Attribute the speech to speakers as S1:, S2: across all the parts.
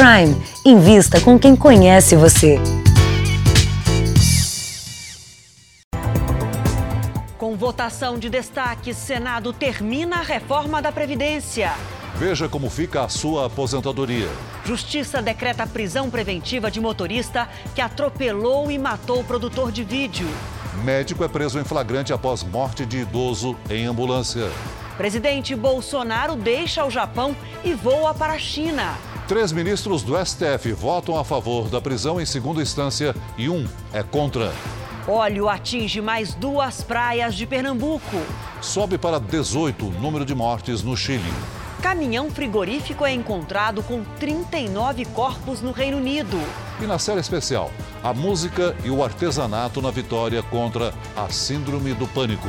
S1: Prime. Invista com quem conhece você.
S2: Com votação de destaque, Senado termina a reforma da Previdência.
S3: Veja como fica a sua aposentadoria.
S2: Justiça decreta prisão preventiva de motorista que atropelou e matou o produtor de vídeo.
S3: Médico é preso em flagrante após morte de idoso em ambulância.
S2: Presidente Bolsonaro deixa o Japão e voa para a China.
S3: Três ministros do STF votam a favor da prisão em segunda instância e um é contra.
S2: Óleo atinge mais duas praias de Pernambuco.
S3: Sobe para 18 o número de mortes no Chile.
S2: Caminhão frigorífico é encontrado com 39 corpos no Reino Unido.
S3: E na série especial, a música e o artesanato na vitória contra a Síndrome do Pânico.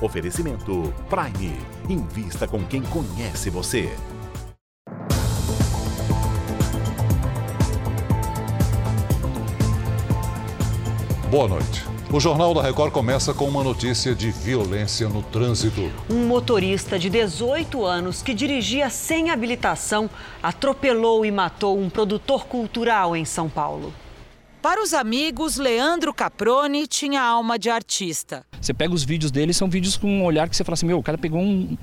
S4: Oferecimento Prime. Invista com quem conhece você.
S3: Boa noite. O Jornal da Record começa com uma notícia de violência no trânsito.
S2: Um motorista de 18 anos que dirigia sem habilitação atropelou e matou um produtor cultural em São Paulo. Para os amigos, Leandro Caproni tinha alma de artista.
S5: Você pega os vídeos dele, são vídeos com um olhar que você fala assim: meu, o cara pegou um,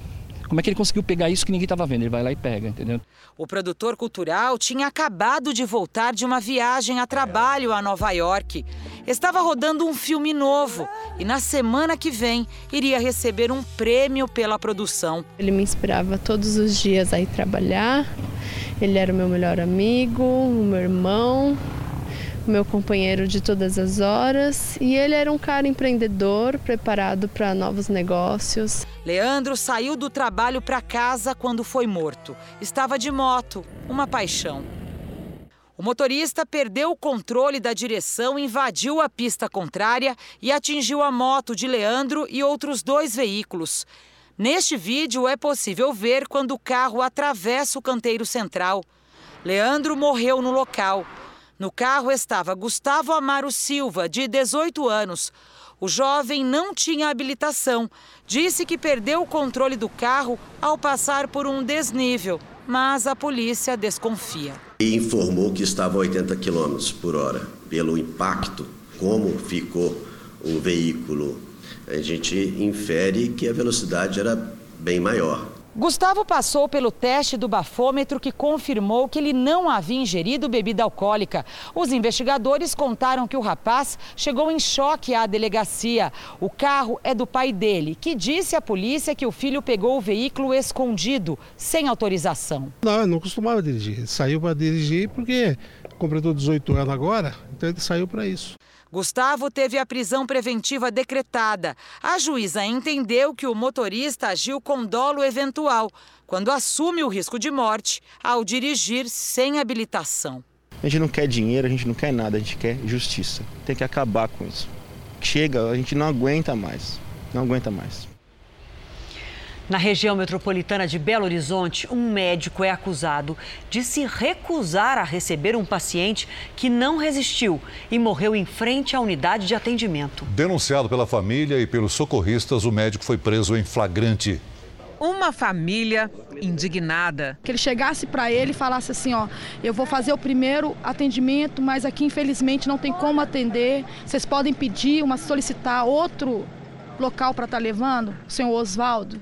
S5: como é que ele conseguiu pegar isso que ninguém estava vendo? Ele vai lá e pega, entendeu?
S2: O produtor cultural tinha acabado de voltar de uma viagem a trabalho a Nova York. Estava rodando um filme novo e na semana que vem iria receber um prêmio pela produção.
S6: Ele me inspirava todos os dias a ir trabalhar. Ele era o meu melhor amigo, o meu irmão, meu companheiro de todas as horas, e ele era um cara empreendedor, preparado para novos negócios.
S2: Leandro saiu do trabalho para casa quando foi morto. Estava de moto, uma paixão. O motorista perdeu o controle da direção, invadiu a pista contrária e atingiu a moto de Leandro e outros dois veículos. Neste vídeo é possível ver quando o carro atravessa o canteiro central. Leandro morreu no local. No carro estava Gustavo Amaro Silva, de 18 anos. O jovem não tinha habilitação. Disse que perdeu o controle do carro ao passar por um desnível, mas a polícia desconfia.
S7: E informou que estava a 80 km por hora. Pelo impacto, como ficou o veículo, a gente infere que a velocidade era bem maior.
S2: Gustavo passou pelo teste do bafômetro que confirmou que ele não havia ingerido bebida alcoólica. Os investigadores contaram que o rapaz chegou em choque à delegacia. O carro é do pai dele, que disse à polícia que o filho pegou o veículo escondido, sem autorização.
S8: Não, eu não costumava dirigir. Ele saiu para dirigir porque completou 18 anos agora, então ele saiu para isso.
S2: Gustavo teve a prisão preventiva decretada. A juíza entendeu que o motorista agiu com dolo eventual, quando assume o risco de morte ao dirigir sem habilitação.
S9: A gente não quer dinheiro, a gente não quer nada, a gente quer justiça. Tem que acabar com isso. Chega, a gente não aguenta mais. Não aguenta mais.
S2: Na região metropolitana de Belo Horizonte, um médico é acusado de se recusar a receber um paciente que não resistiu e morreu em frente à unidade de atendimento.
S3: Denunciado pela família e pelos socorristas, o médico foi preso em flagrante.
S2: Uma família indignada.
S10: Que ele chegasse para ele e falasse assim: ó, eu vou fazer o primeiro atendimento, mas aqui infelizmente não tem como atender. Vocês podem pedir, uma solicitar outro local para estar tá levando, senhor Oswaldo.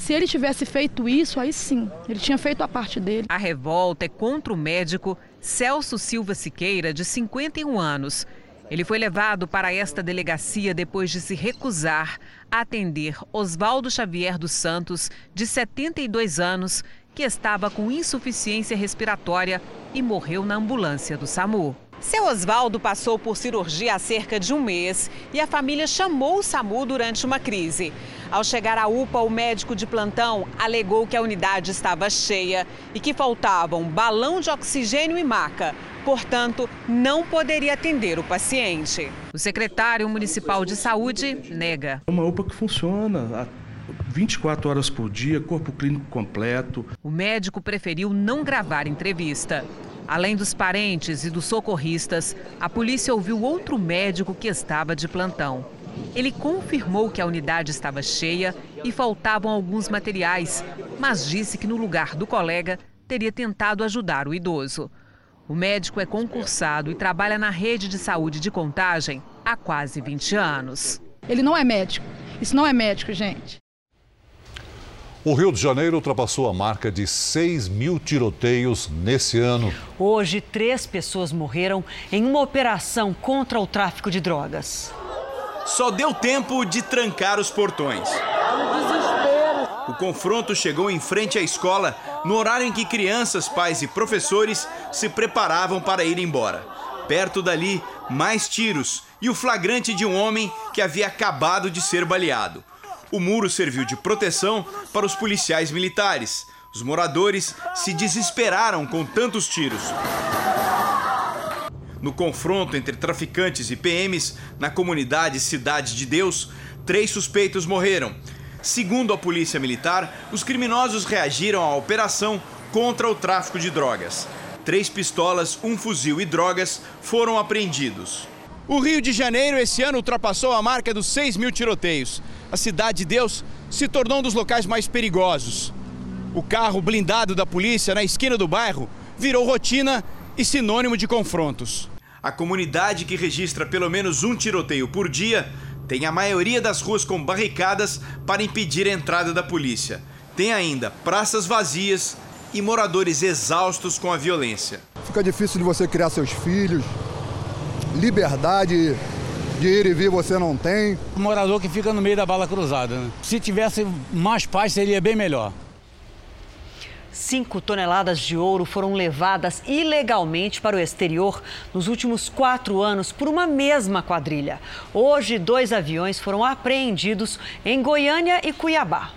S10: Se ele tivesse feito isso, aí sim, ele tinha feito a parte dele.
S2: A revolta é contra o médico Celso Silva Siqueira, de 51 anos. Ele foi levado para esta delegacia depois de se recusar a atender Oswaldo Xavier dos Santos, de 72 anos, que estava com insuficiência respiratória e morreu na ambulância do SAMU. Seu Oswaldo passou por cirurgia há cerca de um mês e a família chamou o SAMU durante uma crise. Ao chegar à UPA, o médico de plantão alegou que a unidade estava cheia e que faltavam balão de oxigênio e maca. Portanto, não poderia atender o paciente. O secretário municipal de saúde nega.
S11: É uma UPA que funciona 24 horas por dia, corpo clínico completo.
S2: O médico preferiu não gravar entrevista. Além dos parentes e dos socorristas, a polícia ouviu outro médico que estava de plantão. Ele confirmou que a unidade estava cheia e faltavam alguns materiais, mas disse que no lugar do colega teria tentado ajudar o idoso. O médico é concursado e trabalha na rede de saúde de contagem há quase 20 anos.
S10: Ele não é médico. Isso não é médico, gente.
S3: O Rio de Janeiro ultrapassou a marca de 6 mil tiroteios nesse ano.
S1: Hoje, três pessoas morreram em uma operação contra o tráfico de drogas.
S12: Só deu tempo de trancar os portões. O confronto chegou em frente à escola no horário em que crianças, pais e professores se preparavam para ir embora. Perto dali, mais tiros e o flagrante de um homem que havia acabado de ser baleado. O muro serviu de proteção para os policiais militares. Os moradores se desesperaram com tantos tiros. No confronto entre traficantes e PMs na comunidade Cidade de Deus, três suspeitos morreram. Segundo a polícia militar, os criminosos reagiram à operação contra o tráfico de drogas. Três pistolas, um fuzil e drogas foram apreendidos. O Rio de Janeiro esse ano ultrapassou a marca dos 6 mil tiroteios. A Cidade de Deus se tornou um dos locais mais perigosos. O carro blindado da polícia na esquina do bairro virou rotina e sinônimo de confrontos. A comunidade que registra pelo menos um tiroteio por dia tem a maioria das ruas com barricadas para impedir a entrada da polícia. Tem ainda praças vazias e moradores exaustos com a violência.
S13: Fica difícil de você criar seus filhos, liberdade de ir e vir você não tem.
S14: O morador que fica no meio da bala cruzada. Né? Se tivesse mais paz, seria bem melhor.
S1: Cinco toneladas de ouro foram levadas ilegalmente para o exterior nos últimos quatro anos por uma mesma quadrilha. Hoje, dois aviões foram apreendidos em Goiânia e Cuiabá.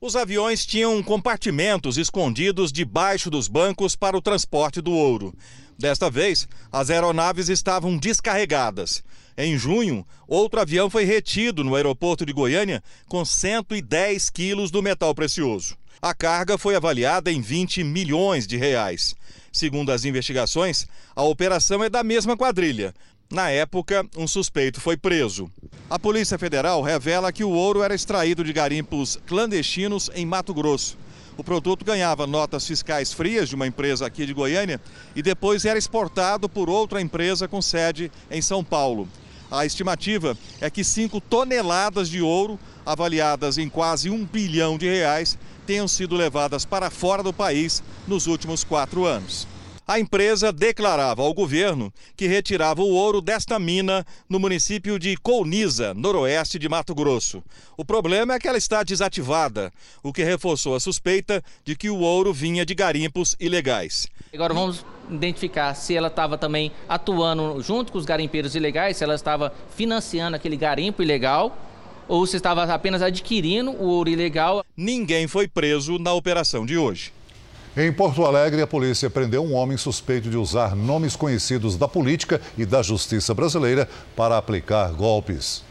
S15: Os aviões tinham compartimentos escondidos debaixo dos bancos para o transporte do ouro. Desta vez, as aeronaves estavam descarregadas. Em junho, outro avião foi retido no aeroporto de Goiânia com 110 quilos do metal precioso. A carga foi avaliada em 20 milhões de reais. Segundo as investigações, a operação é da mesma quadrilha. Na época, um suspeito foi preso. A Polícia Federal revela que o ouro era extraído de garimpos clandestinos em Mato Grosso. O produto ganhava notas fiscais frias de uma empresa aqui de Goiânia e depois era exportado por outra empresa com sede em São Paulo. A estimativa é que 5 toneladas de ouro, avaliadas em quase um bilhão de reais, tenham sido levadas para fora do país nos últimos quatro anos a empresa declarava ao governo que retirava o ouro desta mina no município de Colniza, noroeste de Mato Grosso. O problema é que ela está desativada, o que reforçou a suspeita de que o ouro vinha de garimpos ilegais.
S16: Agora vamos identificar se ela estava também atuando junto com os garimpeiros ilegais, se ela estava financiando aquele garimpo ilegal ou se estava apenas adquirindo o ouro ilegal.
S15: Ninguém foi preso na operação de hoje.
S3: Em Porto Alegre, a polícia prendeu um homem suspeito de usar nomes conhecidos da política e da justiça brasileira para aplicar golpes.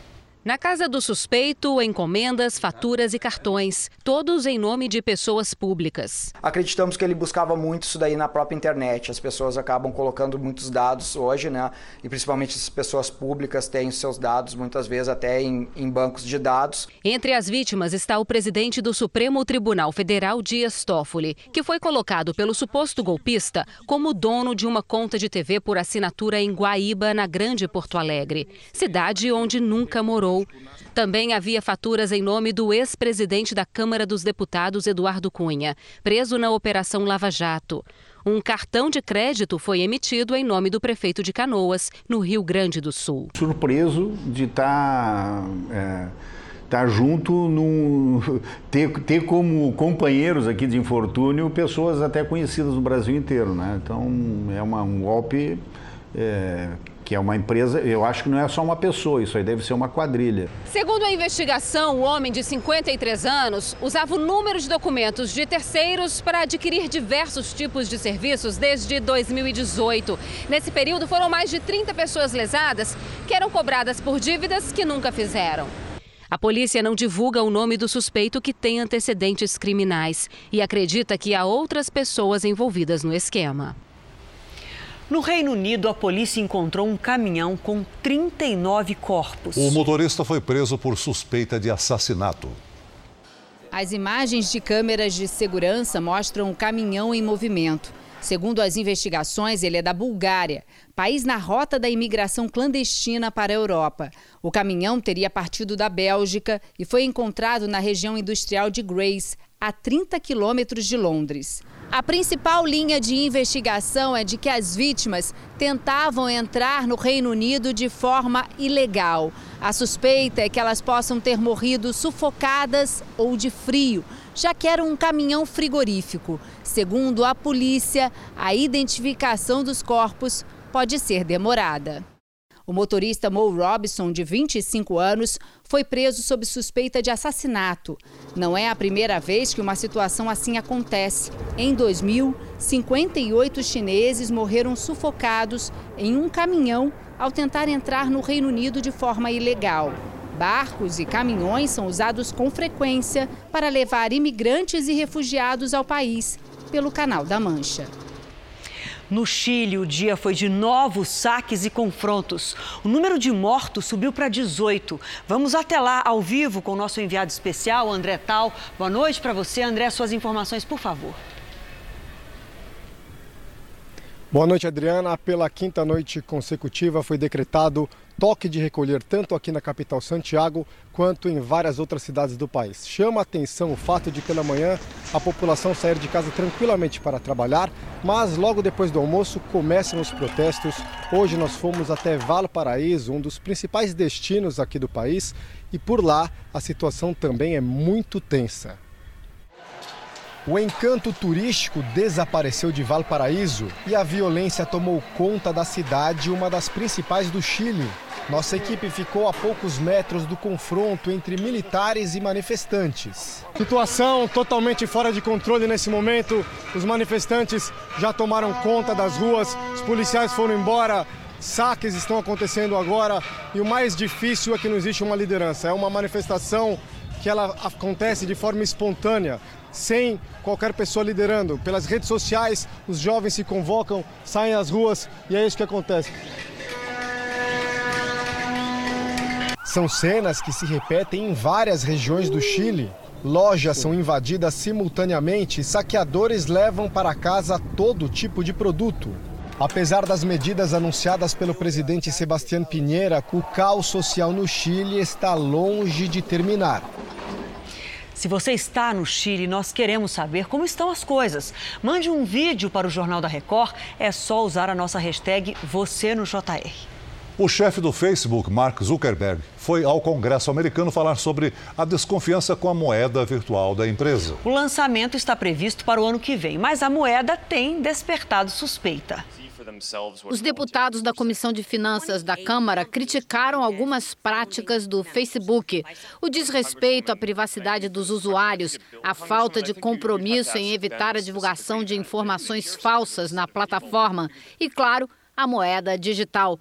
S17: Na casa do suspeito, encomendas, faturas e cartões, todos em nome de pessoas públicas.
S18: Acreditamos que ele buscava muito isso daí na própria internet. As pessoas acabam colocando muitos dados hoje, né? E principalmente as pessoas públicas têm os seus dados, muitas vezes até em, em bancos de dados.
S17: Entre as vítimas está o presidente do Supremo Tribunal Federal, Dias Toffoli, que foi colocado pelo suposto golpista como dono de uma conta de TV por assinatura em Guaíba, na Grande Porto Alegre, cidade onde nunca morou também havia faturas em nome do ex-presidente da Câmara dos Deputados, Eduardo Cunha, preso na Operação Lava Jato. Um cartão de crédito foi emitido em nome do prefeito de Canoas, no Rio Grande do Sul.
S19: Surpreso de estar. Tá, é, estar tá junto, num, ter, ter como companheiros aqui de infortúnio pessoas até conhecidas no Brasil inteiro. Né? Então é uma, um golpe é, que é uma empresa, eu acho que não é só uma pessoa, isso aí deve ser uma quadrilha.
S17: Segundo a investigação, o homem de 53 anos usava o número de documentos de terceiros para adquirir diversos tipos de serviços desde 2018. Nesse período, foram mais de 30 pessoas lesadas que eram cobradas por dívidas que nunca fizeram. A polícia não divulga o nome do suspeito que tem antecedentes criminais e acredita que há outras pessoas envolvidas no esquema.
S1: No Reino Unido, a polícia encontrou um caminhão com 39 corpos.
S3: O motorista foi preso por suspeita de assassinato.
S20: As imagens de câmeras de segurança mostram o caminhão em movimento. Segundo as investigações, ele é da Bulgária, país na rota da imigração clandestina para a Europa. O caminhão teria partido da Bélgica e foi encontrado na região industrial de Grace, a 30 quilômetros de Londres. A principal linha de investigação é de que as vítimas tentavam entrar no Reino Unido de forma ilegal. A suspeita é que elas possam ter morrido sufocadas ou de frio, já que era um caminhão frigorífico. Segundo a polícia, a identificação dos corpos pode ser demorada. O motorista Mo Robson, de 25 anos, foi preso sob suspeita de assassinato. Não é a primeira vez que uma situação assim acontece. Em 2000, 58 chineses morreram sufocados em um caminhão ao tentar entrar no Reino Unido de forma ilegal. Barcos e caminhões são usados com frequência para levar imigrantes e refugiados ao país pelo Canal da Mancha.
S1: No Chile, o dia foi de novos saques e confrontos. O número de mortos subiu para 18. Vamos até lá ao vivo com o nosso enviado especial, André Tal. Boa noite para você, André. Suas informações, por favor.
S21: Boa noite, Adriana. Pela quinta noite consecutiva foi decretado toque de recolher tanto aqui na capital Santiago quanto em várias outras cidades do país. Chama atenção o fato de pela manhã a população sair de casa tranquilamente para trabalhar, mas logo depois do almoço começam os protestos. Hoje nós fomos até Valparaíso, um dos principais destinos aqui do país, e por lá a situação também é muito tensa. O encanto turístico desapareceu de Valparaíso e a violência tomou conta da cidade, uma das principais do Chile. Nossa equipe ficou a poucos metros do confronto entre militares e manifestantes. Situação totalmente fora de controle nesse momento. Os manifestantes já tomaram conta das ruas, os policiais foram embora, saques estão acontecendo agora e o mais difícil é que não existe uma liderança. É uma manifestação que ela acontece de forma espontânea sem qualquer pessoa liderando. Pelas redes sociais, os jovens se convocam, saem às ruas e é isso que acontece. São cenas que se repetem em várias regiões do Chile. Lojas são invadidas simultaneamente e saqueadores levam para casa todo tipo de produto. Apesar das medidas anunciadas pelo presidente Sebastião Pinheira, o caos social no Chile está longe de terminar.
S1: Se você está no Chile, nós queremos saber como estão as coisas. Mande um vídeo para o Jornal da Record. É só usar a nossa hashtag Você no JR.
S3: O chefe do Facebook, Mark Zuckerberg, foi ao Congresso americano falar sobre a desconfiança com a moeda virtual da empresa.
S1: O lançamento está previsto para o ano que vem, mas a moeda tem despertado suspeita.
S22: Os deputados da Comissão de Finanças da Câmara criticaram algumas práticas do Facebook, o desrespeito à privacidade dos usuários, a falta de compromisso em evitar a divulgação de informações falsas na plataforma e, claro, a moeda digital.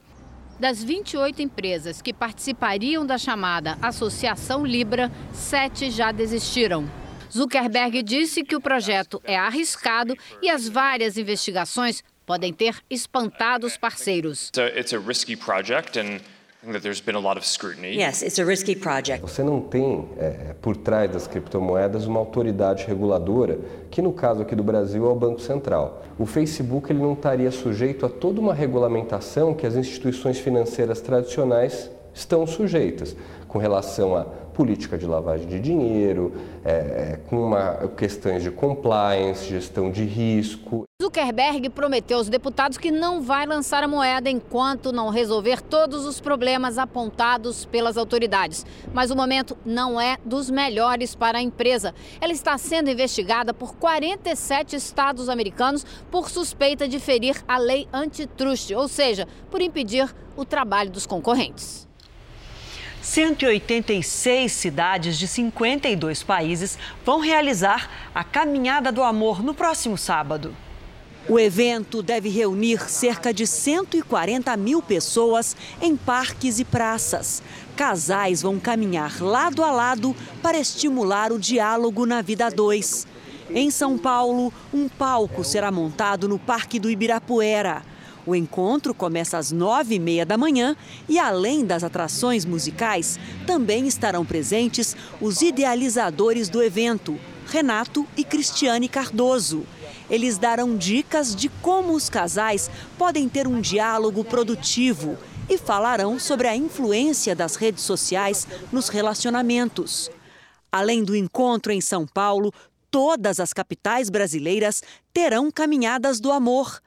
S22: Das 28 empresas que participariam da chamada Associação Libra, sete já desistiram. Zuckerberg disse que o projeto é arriscado e as várias investigações podem ter espantado os parceiros.
S23: Você não tem é, por trás das criptomoedas uma autoridade reguladora, que no caso aqui do Brasil é o Banco Central. O Facebook ele não estaria sujeito a toda uma regulamentação que as instituições financeiras tradicionais estão sujeitas, com relação a política de lavagem de dinheiro, é, é, com uma, questões de compliance, gestão de risco.
S22: Zuckerberg prometeu aos deputados que não vai lançar a moeda enquanto não resolver todos os problemas apontados pelas autoridades. Mas o momento não é dos melhores para a empresa. Ela está sendo investigada por 47 estados americanos por suspeita de ferir a lei antitruste, ou seja, por impedir o trabalho dos concorrentes.
S1: 186 cidades de 52 países vão realizar a Caminhada do Amor no próximo sábado. O evento deve reunir cerca de 140 mil pessoas em parques e praças. Casais vão caminhar lado a lado para estimular o diálogo na vida a dois. Em São Paulo, um palco será montado no Parque do Ibirapuera. O encontro começa às nove e meia da manhã e, além das atrações musicais, também estarão presentes os idealizadores do evento, Renato e Cristiane Cardoso. Eles darão dicas de como os casais podem ter um diálogo produtivo e falarão sobre a influência das redes sociais nos relacionamentos. Além do encontro em São Paulo, todas as capitais brasileiras terão caminhadas do amor.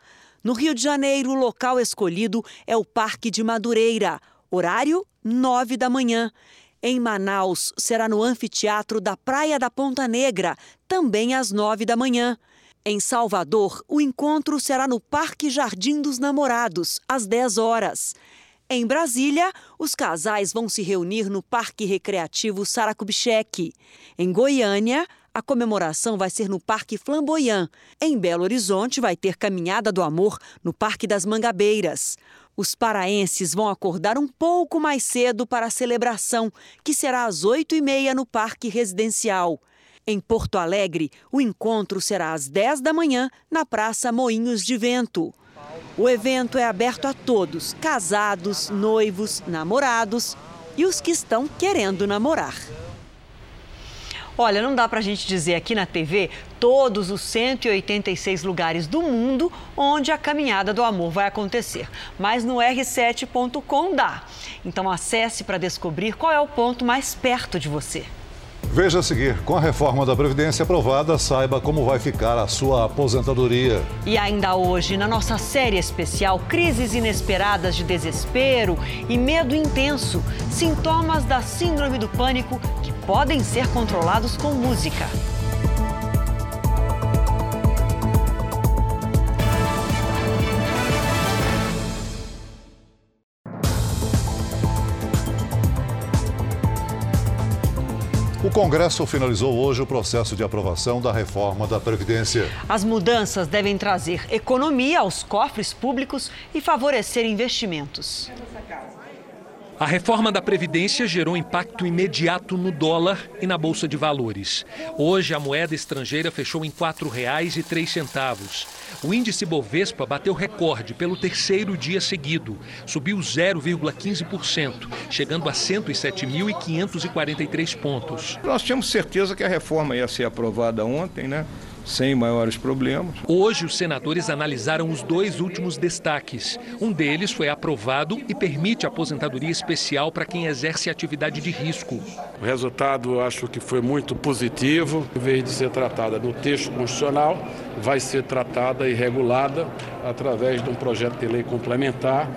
S1: No Rio de Janeiro, o local escolhido é o Parque de Madureira, horário 9 da manhã. Em Manaus, será no anfiteatro da Praia da Ponta Negra, também às 9 da manhã. Em Salvador, o encontro será no Parque Jardim dos Namorados, às 10 horas. Em Brasília, os casais vão se reunir no Parque Recreativo Saracubixeque. Em Goiânia, a comemoração vai ser no Parque Flamboyant. Em Belo Horizonte, vai ter Caminhada do Amor no Parque das Mangabeiras. Os paraenses vão acordar um pouco mais cedo para a celebração, que será às oito e meia no Parque Residencial. Em Porto Alegre, o encontro será às 10 da manhã na Praça Moinhos de Vento. O evento é aberto a todos, casados, noivos, namorados e os que estão querendo namorar. Olha, não dá para a gente dizer aqui na TV todos os 186 lugares do mundo onde a caminhada do amor vai acontecer, mas no r7.com dá. Então acesse para descobrir qual é o ponto mais perto de você.
S3: Veja a seguir: com a reforma da Previdência aprovada, saiba como vai ficar a sua aposentadoria.
S1: E ainda hoje, na nossa série especial Crises Inesperadas de Desespero e Medo Intenso Sintomas da Síndrome do Pânico que podem ser controlados com música.
S3: O Congresso finalizou hoje o processo de aprovação da reforma da Previdência.
S1: As mudanças devem trazer economia aos cofres públicos e favorecer investimentos.
S24: A reforma da Previdência gerou impacto imediato no dólar e na Bolsa de Valores. Hoje, a moeda estrangeira fechou em R$ 4,03. O índice Bovespa bateu recorde pelo terceiro dia seguido. Subiu 0,15%, chegando a 107.543 pontos.
S25: Nós tínhamos certeza que a reforma ia ser aprovada ontem, né? Sem maiores problemas.
S24: Hoje, os senadores analisaram os dois últimos destaques. Um deles foi aprovado e permite aposentadoria especial para quem exerce atividade de risco.
S26: O resultado acho que foi muito positivo. Em vez de ser tratada no texto constitucional, vai ser tratada e regulada através de um projeto de lei complementar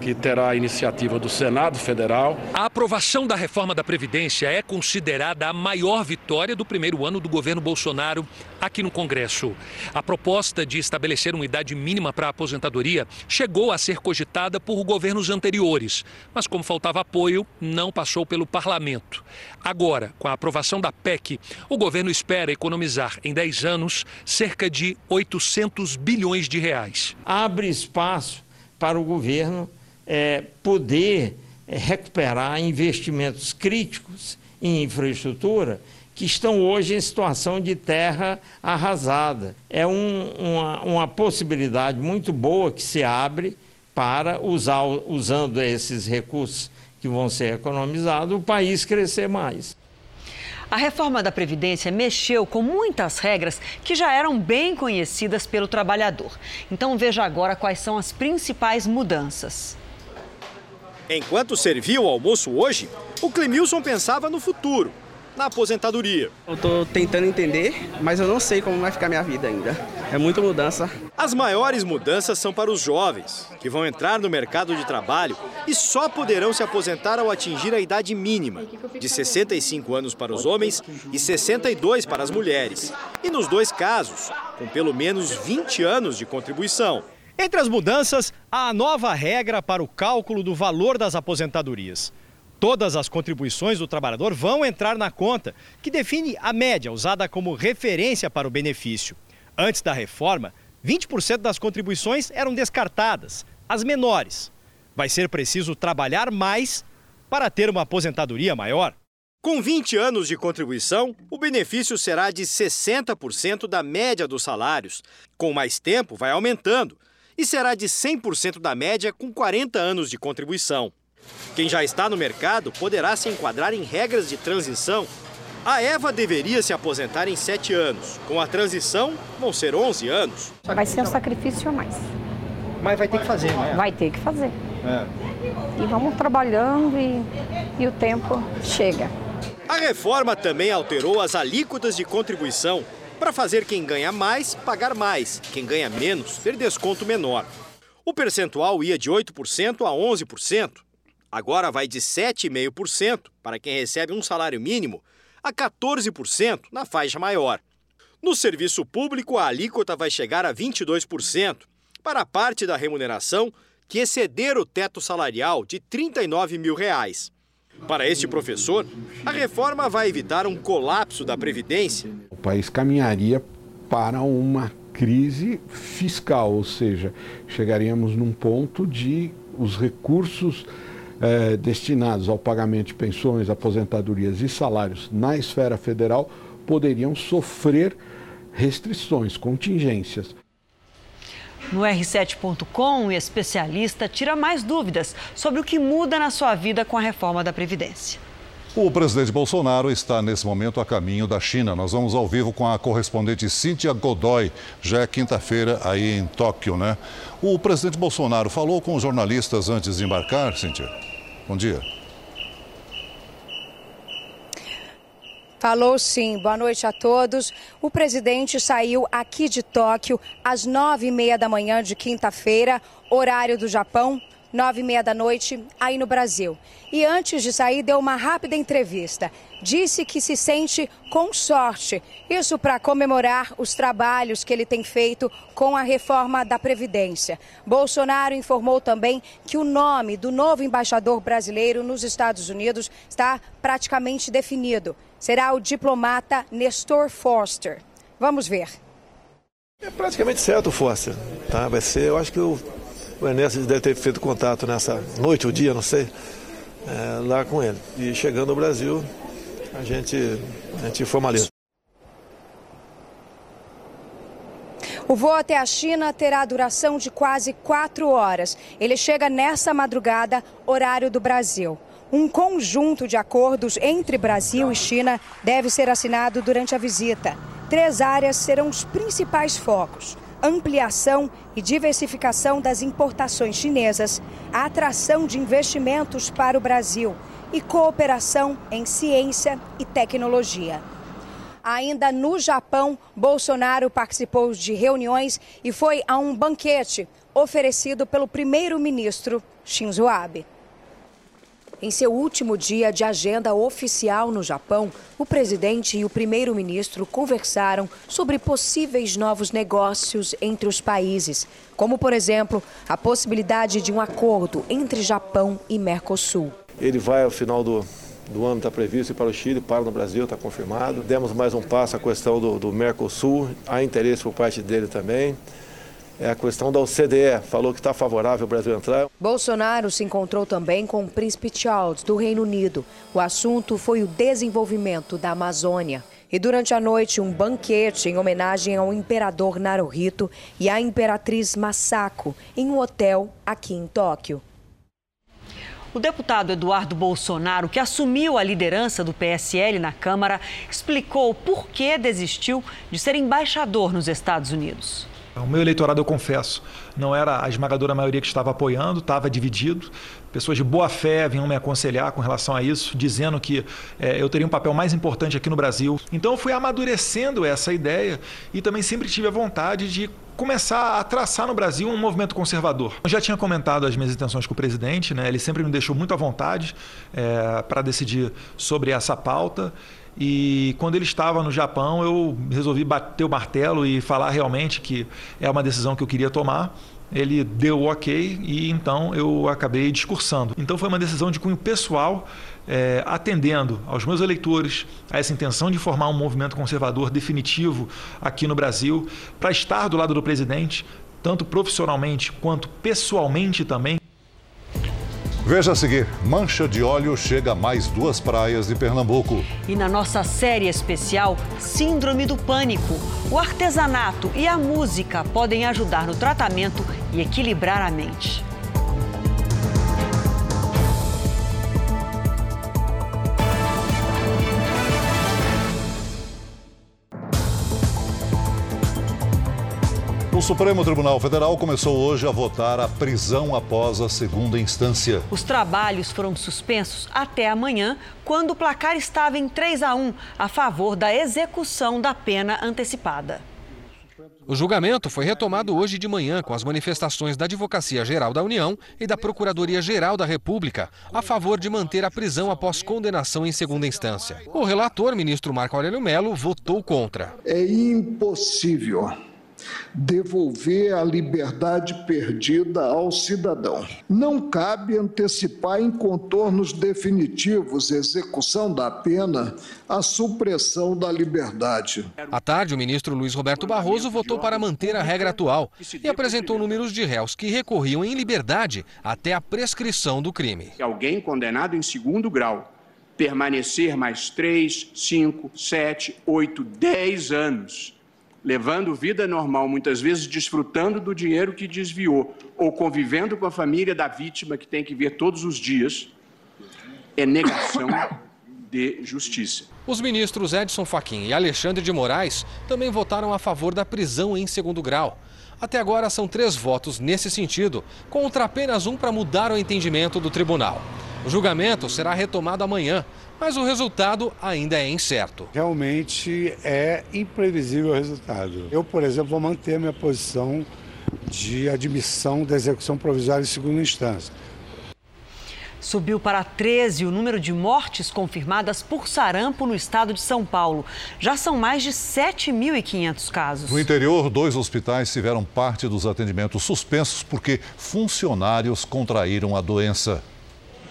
S26: que terá a iniciativa do Senado Federal.
S24: A aprovação da reforma da Previdência é considerada a maior vitória do primeiro ano do governo Bolsonaro aqui no Congresso. A proposta de estabelecer uma idade mínima para a aposentadoria chegou a ser cogitada por governos anteriores, mas como faltava apoio, não passou pelo parlamento. Agora, com a aprovação da PEC, o governo espera economizar em 10 anos cerca de 800 bilhões de reais.
S27: Abre espaço para o governo é, poder é, recuperar investimentos críticos em infraestrutura que estão hoje em situação de terra arrasada. É um, uma, uma possibilidade muito boa que se abre para usar, usando esses recursos que vão ser economizados, o país crescer mais.
S1: A reforma da Previdência mexeu com muitas regras que já eram bem conhecidas pelo trabalhador. Então veja agora quais são as principais mudanças.
S28: Enquanto servia o almoço hoje, o Clemilson pensava no futuro, na aposentadoria.
S29: Eu estou tentando entender, mas eu não sei como vai ficar minha vida ainda. É muita mudança.
S28: As maiores mudanças são para os jovens, que vão entrar no mercado de trabalho e só poderão se aposentar ao atingir a idade mínima, de 65 anos para os homens e 62 para as mulheres. E nos dois casos, com pelo menos 20 anos de contribuição. Entre as mudanças, há a nova regra para o cálculo do valor das aposentadorias. Todas as contribuições do trabalhador vão entrar na conta, que define a média usada como referência para o benefício. Antes da reforma, 20% das contribuições eram descartadas, as menores. Vai ser preciso trabalhar mais para ter uma aposentadoria maior. Com 20 anos de contribuição, o benefício será de 60% da média dos salários. Com mais tempo, vai aumentando e será de 100% da média com 40 anos de contribuição. Quem já está no mercado poderá se enquadrar em regras de transição. A Eva deveria se aposentar em 7 anos. Com a transição, vão ser 11 anos.
S30: Vai ser um sacrifício a mais.
S28: Mas vai ter que fazer, né?
S30: Vai ter que fazer.
S28: É.
S30: E vamos trabalhando e, e o tempo chega.
S28: A reforma também alterou as alíquotas de contribuição para fazer quem ganha mais pagar mais, quem ganha menos ter desconto menor. O percentual ia de 8% a 11%. Agora vai de 7,5% para quem recebe um salário mínimo a 14% na faixa maior. No serviço público, a alíquota vai chegar a 22% para a parte da remuneração que exceder o teto salarial de 39 mil reais. Para este professor, a reforma vai evitar um colapso da Previdência.
S31: O país caminharia para uma crise fiscal, ou seja, chegaríamos num ponto de os recursos eh, destinados ao pagamento de pensões, aposentadorias e salários na esfera federal poderiam sofrer restrições, contingências.
S1: No R7.com, o especialista tira mais dúvidas sobre o que muda na sua vida com a reforma da Previdência.
S3: O presidente Bolsonaro está nesse momento a caminho da China. Nós vamos ao vivo com a correspondente Cíntia Godoy. Já é quinta-feira aí em Tóquio, né? O presidente Bolsonaro falou com os jornalistas antes de embarcar, Cíntia? Bom dia.
S32: Falou sim. Boa noite a todos. O presidente saiu aqui de Tóquio às nove e meia da manhã de quinta-feira, horário do Japão, nove e meia da noite, aí no Brasil. E antes de sair, deu uma rápida entrevista. Disse que se sente com sorte. Isso para comemorar os trabalhos que ele tem feito com a reforma da Previdência. Bolsonaro informou também que o nome do novo embaixador brasileiro nos Estados Unidos está praticamente definido será o diplomata Nestor Foster. Vamos ver.
S33: É praticamente certo, Foster. Tá? Vai ser, eu acho que o, o Ernesto deve ter feito contato nessa noite ou dia, não sei, é, lá com ele. E chegando ao Brasil, a gente, a gente formaliza.
S32: O voo até a China terá duração de quase quatro horas. Ele chega nessa madrugada, horário do Brasil. Um conjunto de acordos entre Brasil e China deve ser assinado durante a visita. Três áreas serão os principais focos: ampliação e diversificação das importações chinesas, a atração de investimentos para o Brasil e cooperação em ciência e tecnologia. Ainda no Japão, Bolsonaro participou de reuniões e foi a um banquete oferecido pelo primeiro-ministro Shinzo Abe. Em seu último dia de agenda oficial no Japão, o presidente e o primeiro-ministro conversaram sobre possíveis novos negócios entre os países, como, por exemplo, a possibilidade de um acordo entre Japão e Mercosul.
S33: Ele vai ao final do, do ano, está previsto para o Chile, para no Brasil, está confirmado. Demos mais um passo à questão do, do Mercosul, há interesse por parte dele também é a questão da OCDE, falou que está favorável ao Brasil entrar.
S32: Bolsonaro se encontrou também com o príncipe Charles, do Reino Unido. O assunto foi o desenvolvimento da Amazônia. E durante a noite, um banquete em homenagem ao imperador Naruhito e à imperatriz Masako, em um hotel aqui em Tóquio.
S1: O deputado Eduardo Bolsonaro, que assumiu a liderança do PSL na Câmara, explicou por que desistiu de ser embaixador nos Estados Unidos.
S34: O meu eleitorado, eu confesso, não era a esmagadora maioria que estava apoiando, estava dividido. Pessoas de boa fé vinham me aconselhar com relação a isso, dizendo que é, eu teria um papel mais importante aqui no Brasil. Então eu fui amadurecendo essa ideia e também sempre tive a vontade de começar a traçar no Brasil um movimento conservador. Eu já tinha comentado as minhas intenções com o presidente, né? ele sempre me deixou muito à vontade é, para decidir sobre essa pauta. E quando ele estava no Japão, eu resolvi bater o martelo e falar realmente que é uma decisão que eu queria tomar. Ele deu o ok e então eu acabei discursando. Então foi uma decisão de cunho pessoal, é, atendendo aos meus eleitores a essa intenção de formar um movimento conservador definitivo aqui no Brasil, para estar do lado do presidente, tanto profissionalmente quanto pessoalmente também,
S3: Veja a seguir: mancha de óleo chega a mais duas praias de Pernambuco.
S1: E na nossa série especial, Síndrome do Pânico. O artesanato e a música podem ajudar no tratamento e equilibrar a mente.
S3: O Supremo Tribunal Federal começou hoje a votar a prisão após a segunda instância.
S1: Os trabalhos foram suspensos até amanhã, quando o placar estava em 3 a 1 a favor da execução da pena antecipada.
S35: O julgamento foi retomado hoje de manhã com as manifestações da Advocacia Geral da União e da Procuradoria Geral da República a favor de manter a prisão após condenação em segunda instância. O relator, ministro Marco Aurélio Melo, votou contra.
S36: É impossível devolver a liberdade perdida ao cidadão. Não cabe antecipar em contornos definitivos execução da pena a supressão da liberdade.
S35: À tarde, o ministro Luiz Roberto Barroso votou para manter a regra atual e apresentou números de réus que recorriam em liberdade até a prescrição do crime.
S37: Alguém condenado em segundo grau permanecer mais 3, 5, 7, 8, 10 anos levando vida normal, muitas vezes desfrutando do dinheiro que desviou, ou convivendo com a família da vítima que tem que ver todos os dias, é negação de justiça.
S35: Os ministros Edson Fachin e Alexandre de Moraes também votaram a favor da prisão em segundo grau. Até agora são três votos nesse sentido, contra apenas um para mudar o entendimento do tribunal. O julgamento será retomado amanhã, mas o resultado ainda é incerto.
S38: Realmente é imprevisível o resultado. Eu, por exemplo, vou manter a minha posição de admissão da execução provisória em segunda instância.
S1: Subiu para 13 o número de mortes confirmadas por sarampo no estado de São Paulo. Já são mais de 7.500 casos.
S3: No interior, dois hospitais tiveram parte dos atendimentos suspensos porque funcionários contraíram a doença.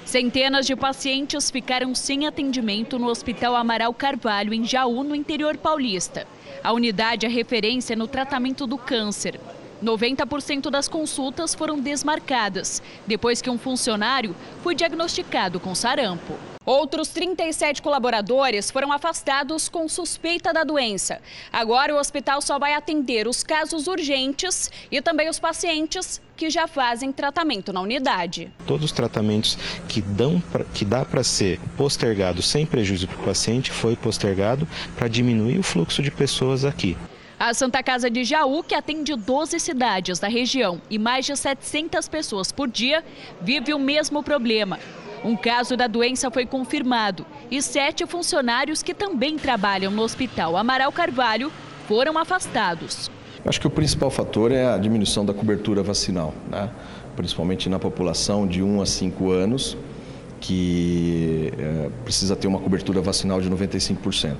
S39: Centenas de pacientes ficaram sem atendimento no Hospital Amaral Carvalho, em Jaú, no interior paulista. A unidade é referência no tratamento do câncer. 90% das consultas foram desmarcadas, depois que um funcionário foi diagnosticado com sarampo. Outros 37 colaboradores foram afastados com suspeita da doença. Agora o hospital só vai atender os casos urgentes e também os pacientes que já fazem tratamento na unidade.
S40: Todos os tratamentos que, dão pra, que dá para ser postergado sem prejuízo para o paciente foi postergado para diminuir o fluxo de pessoas aqui.
S39: A Santa Casa de Jaú, que atende 12 cidades da região e mais de 700 pessoas por dia, vive o mesmo problema. Um caso da doença foi confirmado e sete funcionários que também trabalham no Hospital Amaral Carvalho foram afastados.
S41: Acho que o principal fator é a diminuição da cobertura vacinal, né? principalmente na população de 1 a 5 anos, que é, precisa ter uma cobertura vacinal de 95%.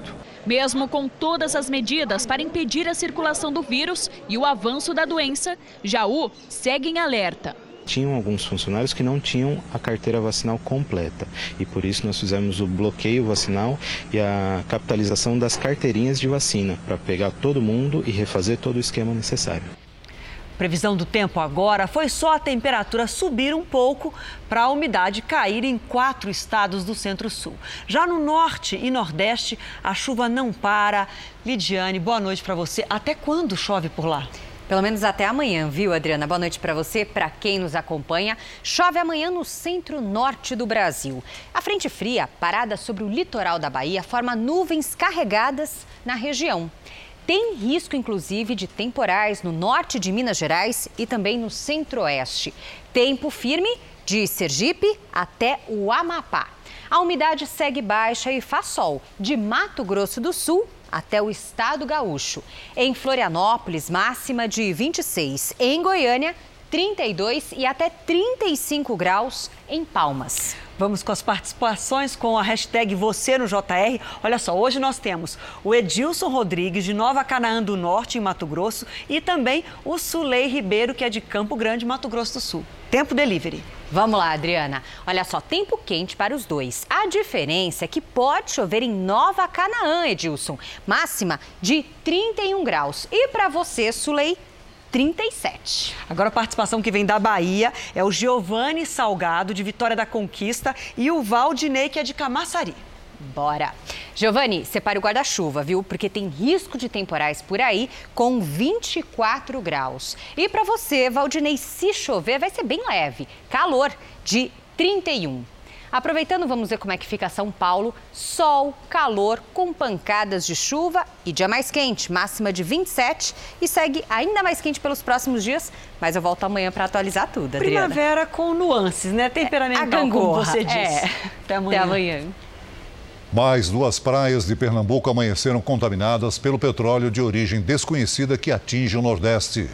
S39: Mesmo com todas as medidas para impedir a circulação do vírus e o avanço da doença, Jaú segue em alerta.
S40: Tinham alguns funcionários que não tinham a carteira vacinal completa e por isso nós fizemos o bloqueio vacinal e a capitalização das carteirinhas de vacina para pegar todo mundo e refazer todo o esquema necessário.
S1: Previsão do tempo agora foi só a temperatura subir um pouco para a umidade cair em quatro estados do centro-sul. Já no norte e nordeste, a chuva não para. Lidiane, boa noite para você. Até quando chove por lá?
S42: Pelo menos até amanhã, viu, Adriana? Boa noite para você, para quem nos acompanha. Chove amanhã no centro-norte do Brasil. A frente fria, parada sobre o litoral da Bahia, forma nuvens carregadas na região. Tem risco, inclusive, de temporais no norte de Minas Gerais e também no centro-oeste. Tempo firme de Sergipe até o Amapá. A umidade segue baixa e faz sol de Mato Grosso do Sul até o estado gaúcho. Em Florianópolis, máxima de 26. Em Goiânia, 32 e até 35 graus em Palmas.
S1: Vamos com as participações com a hashtag Você no JR. Olha só, hoje nós temos o Edilson Rodrigues, de Nova Canaã do Norte, em Mato Grosso, e também o Sulei Ribeiro, que é de Campo Grande, Mato Grosso do Sul. Tempo delivery.
S42: Vamos lá, Adriana. Olha só, tempo quente para os dois. A diferença é que pode chover em Nova Canaã, Edilson. Máxima de 31 graus. E para você, Sulei, 37.
S1: Agora a participação que vem da Bahia é o Giovanni Salgado, de Vitória da Conquista, e o Valdinei, que é de Camaçari.
S42: Bora! Giovanni, separe o guarda-chuva, viu? Porque tem risco de temporais por aí com 24 graus. E para você, Valdinei, se chover, vai ser bem leve. Calor de 31. Aproveitando, vamos ver como é que fica São Paulo. Sol, calor, com pancadas de chuva e dia mais quente, máxima de 27 e segue ainda mais quente pelos próximos dias. Mas eu volto amanhã para atualizar tudo, Adriana.
S1: Primavera com nuances, né? Temperamental,
S42: é,
S1: como você disse.
S42: É.
S1: Até amanhã.
S42: Até amanhã.
S3: Mais duas praias de Pernambuco amanheceram contaminadas pelo petróleo de origem desconhecida que atinge o Nordeste.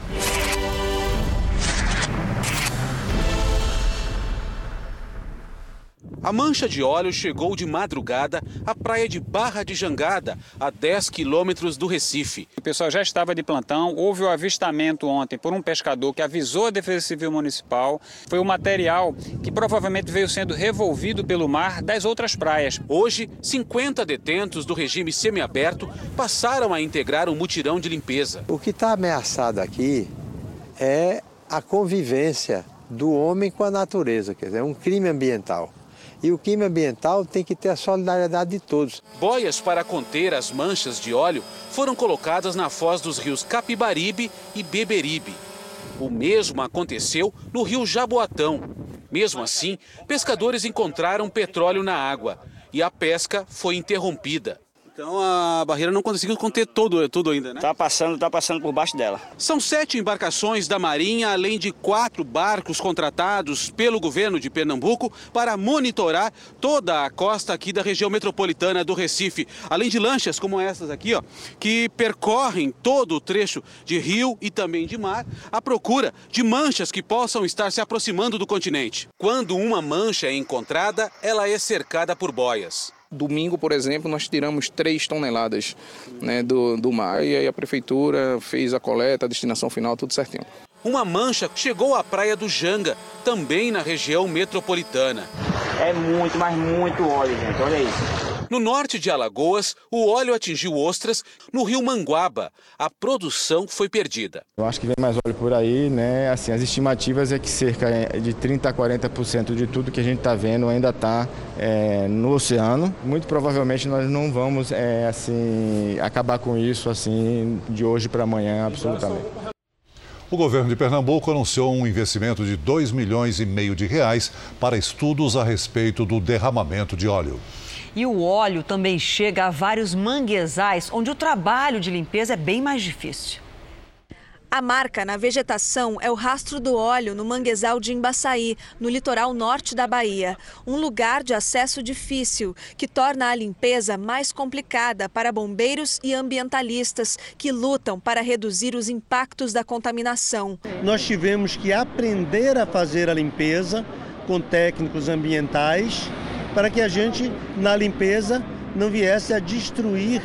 S43: A mancha de óleo chegou de madrugada à praia de Barra de Jangada, a 10 quilômetros do Recife.
S44: O pessoal já estava de plantão, houve o avistamento ontem por um pescador que avisou a Defesa Civil Municipal. Foi o material que provavelmente veio sendo revolvido pelo mar das outras praias.
S43: Hoje, 50 detentos do regime semiaberto passaram a integrar um mutirão de limpeza.
S45: O que está ameaçado aqui é a convivência do homem com a natureza, quer dizer, é um crime ambiental. E o crime ambiental tem que ter a solidariedade de todos.
S43: Boias para conter as manchas de óleo foram colocadas na foz dos rios Capibaribe e Beberibe. O mesmo aconteceu no rio Jaboatão. Mesmo assim, pescadores encontraram petróleo na água e a pesca foi interrompida.
S44: Então a barreira não conseguiu conter todo, tudo ainda, né?
S46: Tá passando, tá passando por baixo dela.
S43: São sete embarcações da Marinha, além de quatro barcos contratados pelo governo de Pernambuco para monitorar toda a costa aqui da região metropolitana do Recife. Além de lanchas como essas aqui, ó, que percorrem todo o trecho de rio e também de mar, à procura de manchas que possam estar se aproximando do continente. Quando uma mancha é encontrada, ela é cercada por boias.
S47: Domingo, por exemplo, nós tiramos 3 toneladas né, do, do mar e aí a prefeitura fez a coleta, a destinação final, tudo certinho.
S43: Uma mancha chegou à praia do Janga, também na região metropolitana.
S46: É muito, mas muito óleo, gente. Olha isso.
S43: No norte de Alagoas, o óleo atingiu ostras no rio Manguaba. A produção foi perdida.
S48: Eu acho que vem mais óleo por aí, né? Assim, as estimativas é que cerca de 30 a 40% de tudo que a gente está vendo ainda está é, no oceano. Muito provavelmente nós não vamos é, assim acabar com isso assim de hoje para amanhã, absolutamente.
S3: O governo de Pernambuco anunciou um investimento de 2 milhões e meio de reais para estudos a respeito do derramamento de óleo.
S1: E o óleo também chega a vários manguezais, onde o trabalho de limpeza é bem mais difícil.
S49: A marca na vegetação é o rastro do óleo no manguezal de Embaçaí, no litoral norte da Bahia. Um lugar de acesso difícil, que torna a limpeza mais complicada para bombeiros e ambientalistas que lutam para reduzir os impactos da contaminação.
S50: Nós tivemos que aprender a fazer a limpeza com técnicos ambientais para que a gente, na limpeza, não viesse a destruir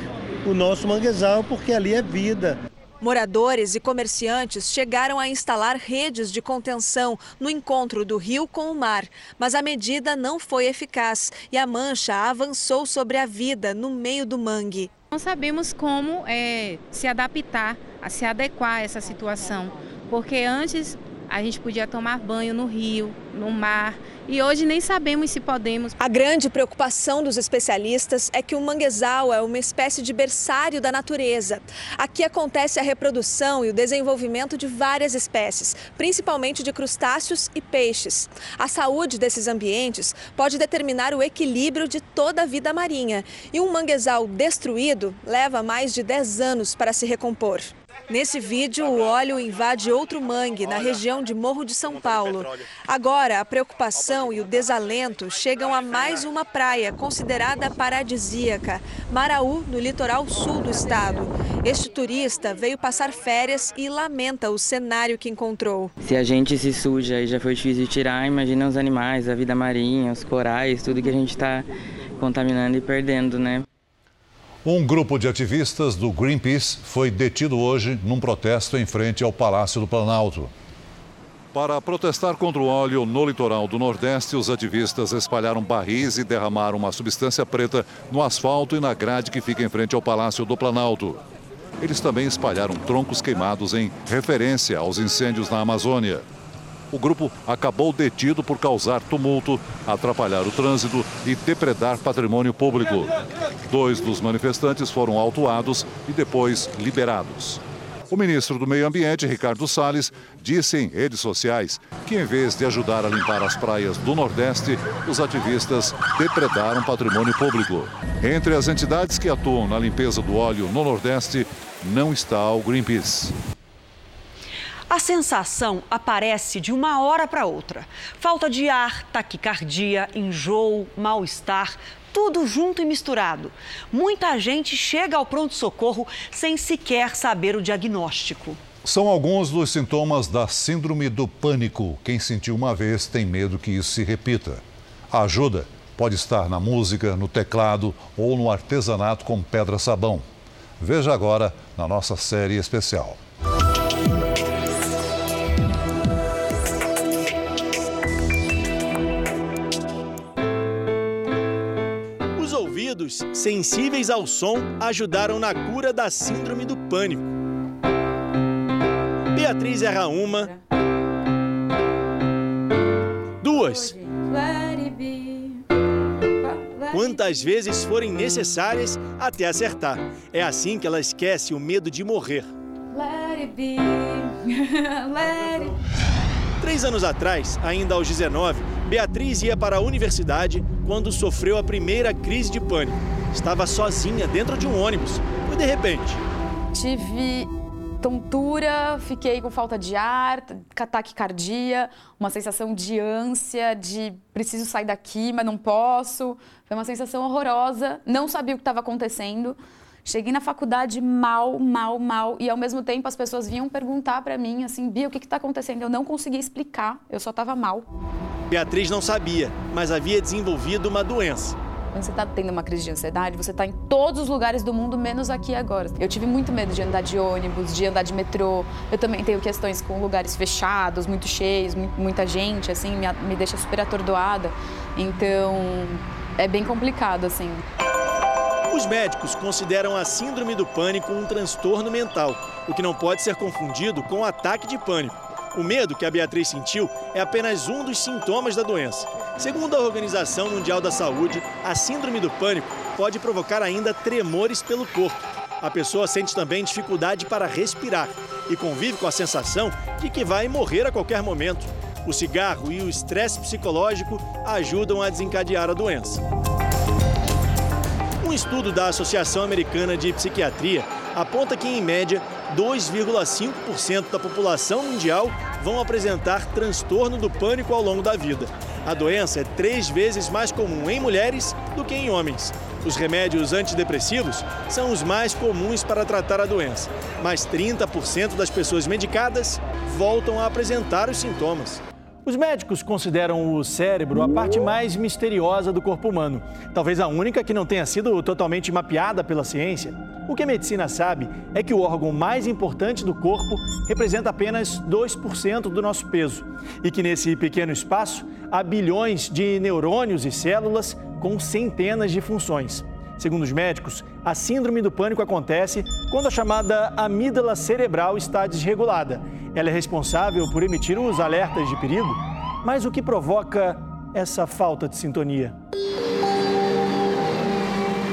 S50: o nosso manguezal, porque ali é vida.
S49: Moradores e comerciantes chegaram a instalar redes de contenção no encontro do rio com o mar, mas a medida não foi eficaz e a mancha avançou sobre a vida no meio do mangue.
S51: Não sabemos como é, se adaptar, a se adequar a essa situação, porque antes a gente podia tomar banho no rio, no mar, e hoje nem sabemos se podemos.
S49: A grande preocupação dos especialistas é que o manguezal é uma espécie de berçário da natureza. Aqui acontece a reprodução e o desenvolvimento de várias espécies, principalmente de crustáceos e peixes. A saúde desses ambientes pode determinar o equilíbrio de toda a vida marinha, e um manguezal destruído leva mais de 10 anos para se recompor. Nesse vídeo, o óleo invade outro mangue na região de Morro de São Paulo. Agora, a preocupação e o desalento chegam a mais uma praia considerada paradisíaca, Maraú, no litoral sul do estado. Este turista veio passar férias e lamenta o cenário que encontrou.
S52: Se a gente se suja e já foi difícil de tirar, imagina os animais, a vida marinha, os corais, tudo que a gente está contaminando e perdendo, né?
S3: Um grupo de ativistas do Greenpeace foi detido hoje num protesto em frente ao Palácio do Planalto. Para protestar contra o óleo no litoral do Nordeste, os ativistas espalharam barris e derramaram uma substância preta no asfalto e na grade que fica em frente ao Palácio do Planalto. Eles também espalharam troncos queimados em referência aos incêndios na Amazônia. O grupo acabou detido por causar tumulto, atrapalhar o trânsito e depredar patrimônio público. Dois dos manifestantes foram autuados e depois liberados. O ministro do Meio Ambiente, Ricardo Salles, disse em redes sociais que, em vez de ajudar a limpar as praias do Nordeste, os ativistas depredaram patrimônio público. Entre as entidades que atuam na limpeza do óleo no Nordeste, não está o Greenpeace.
S1: A sensação aparece de uma hora para outra. Falta de ar, taquicardia, enjoo, mal-estar, tudo junto e misturado. Muita gente chega ao pronto-socorro sem sequer saber o diagnóstico.
S3: São alguns dos sintomas da Síndrome do Pânico. Quem sentiu uma vez tem medo que isso se repita. A ajuda pode estar na música, no teclado ou no artesanato com pedra-sabão. Veja agora na nossa série especial.
S53: Sensíveis ao som ajudaram na cura da síndrome do pânico. Beatriz erra uma, duas, quantas vezes forem necessárias até acertar. É assim que ela esquece o medo de morrer. Três anos atrás, ainda aos 19, Beatriz ia para a universidade quando sofreu a primeira crise de pânico. Estava sozinha dentro de um ônibus. Foi de repente.
S54: Tive tontura, fiquei com falta de ar, taquicardia, uma sensação de ânsia, de preciso sair daqui, mas não posso. Foi uma sensação horrorosa, não sabia o que estava acontecendo. Cheguei na faculdade mal, mal, mal, e ao mesmo tempo as pessoas vinham perguntar para mim assim, Bia, o que está acontecendo? Eu não conseguia explicar, eu só estava mal.
S53: Beatriz não sabia, mas havia desenvolvido uma doença.
S54: Quando você está tendo uma crise de ansiedade, você está em todos os lugares do mundo, menos aqui agora. Eu tive muito medo de andar de ônibus, de andar de metrô. Eu também tenho questões com lugares fechados, muito cheios, muita gente, assim, me, me deixa super atordoada. Então, é bem complicado, assim.
S53: Os médicos consideram a síndrome do pânico um transtorno mental, o que não pode ser confundido com ataque de pânico. O medo que a Beatriz sentiu é apenas um dos sintomas da doença. Segundo a Organização Mundial da Saúde, a síndrome do pânico pode provocar ainda tremores pelo corpo. A pessoa sente também dificuldade para respirar e convive com a sensação de que vai morrer a qualquer momento. O cigarro e o estresse psicológico ajudam a desencadear a doença. Um estudo da Associação Americana de Psiquiatria aponta que, em média, 2,5% da população mundial vão apresentar transtorno do pânico ao longo da vida. A doença é três vezes mais comum em mulheres do que em homens. Os remédios antidepressivos são os mais comuns para tratar a doença, mas 30% das pessoas medicadas voltam a apresentar os sintomas. Os médicos consideram o cérebro a parte mais misteriosa do corpo humano, talvez a única que não tenha sido totalmente mapeada pela ciência. O que a medicina sabe é que o órgão mais importante do corpo representa apenas 2% do nosso peso e que nesse pequeno espaço há bilhões de neurônios e células com centenas de funções. Segundo os médicos, a síndrome do pânico acontece quando a chamada amígdala cerebral está desregulada. Ela é responsável por emitir os alertas de perigo, mas o que provoca essa falta de sintonia?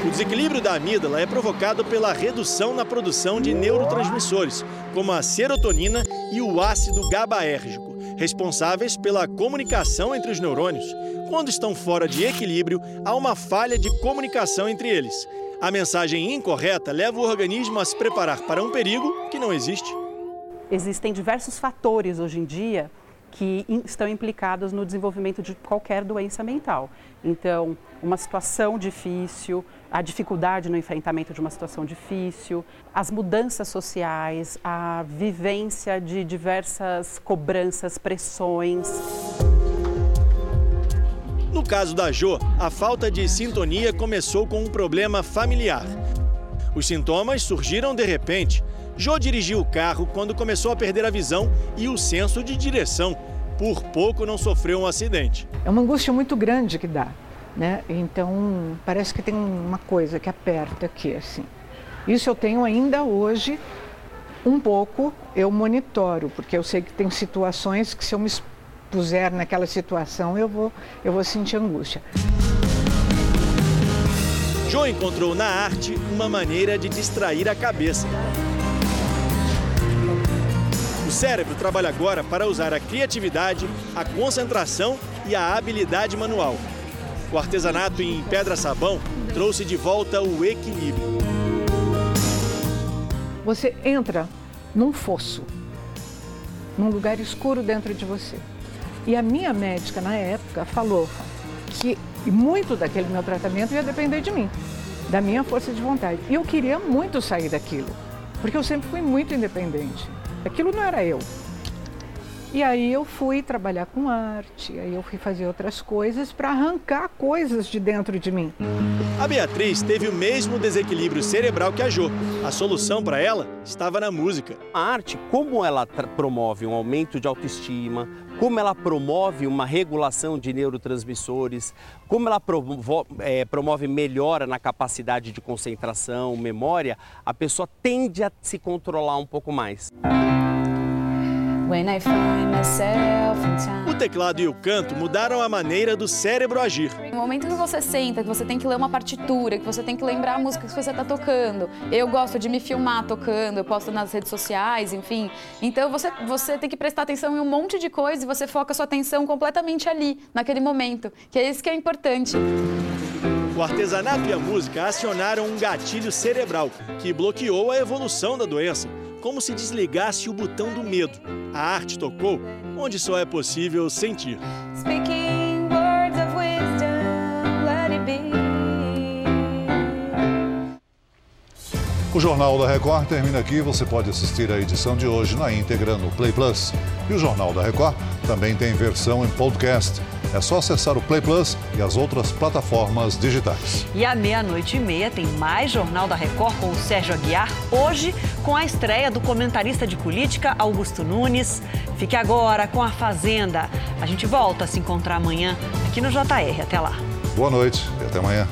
S53: O desequilíbrio da amígdala é provocado pela redução na produção de neurotransmissores, como a serotonina e o ácido GABAérgico, responsáveis pela comunicação entre os neurônios. Quando estão fora de equilíbrio, há uma falha de comunicação entre eles. A mensagem incorreta leva o organismo a se preparar para um perigo que não existe.
S55: Existem diversos fatores hoje em dia que estão implicados no desenvolvimento de qualquer doença mental. Então, uma situação difícil, a dificuldade no enfrentamento de uma situação difícil, as mudanças sociais, a vivência de diversas cobranças, pressões.
S53: No caso da Jo, a falta de sintonia começou com um problema familiar. Os sintomas surgiram de repente. Jo dirigiu o carro quando começou a perder a visão e o senso de direção. Por pouco não sofreu um acidente.
S56: É uma angústia muito grande que dá, né? Então parece que tem uma coisa que aperta aqui assim. Isso eu tenho ainda hoje um pouco, eu monitoro, porque eu sei que tem situações que se eu me expuser naquela situação, eu vou, eu vou sentir angústia.
S53: Joe encontrou na arte uma maneira de distrair a cabeça. O cérebro trabalha agora para usar a criatividade, a concentração e a habilidade manual. O artesanato em pedra-sabão trouxe de volta o equilíbrio.
S56: Você entra num fosso, num lugar escuro dentro de você. E a minha médica, na época, falou que muito daquele meu tratamento ia depender de mim, da minha força de vontade. E eu queria muito sair daquilo, porque eu sempre fui muito independente. Aquilo não era eu. E aí eu fui trabalhar com arte, aí eu fui fazer outras coisas para arrancar coisas de dentro de mim.
S53: A Beatriz teve o mesmo desequilíbrio cerebral que a Jo. A solução para ela estava na música.
S57: A arte, como ela promove um aumento de autoestima, como ela promove uma regulação de neurotransmissores, como ela é, promove melhora na capacidade de concentração, memória, a pessoa tende a se controlar um pouco mais.
S53: O teclado e o canto mudaram a maneira do cérebro agir.
S54: No momento que você senta, que você tem que ler uma partitura, que você tem que lembrar a música que você está tocando. Eu gosto de me filmar tocando, eu posto nas redes sociais, enfim. Então você, você tem que prestar atenção em um monte de coisa e você foca sua atenção completamente ali, naquele momento. Que é isso que é importante.
S53: O artesanato e a música acionaram um gatilho cerebral que bloqueou a evolução da doença como se desligasse o botão do medo. A arte tocou onde só é possível sentir.
S3: O Jornal da Record termina aqui. Você pode assistir a edição de hoje na íntegra no Play Plus. E o Jornal da Record também tem versão em podcast. É só acessar o Play Plus e as outras plataformas digitais.
S1: E à meia-noite e meia tem mais Jornal da Record com o Sérgio Aguiar. Hoje, com a estreia do comentarista de política Augusto Nunes. Fique agora com a Fazenda. A gente volta a se encontrar amanhã aqui no JR. Até lá.
S3: Boa noite e até amanhã.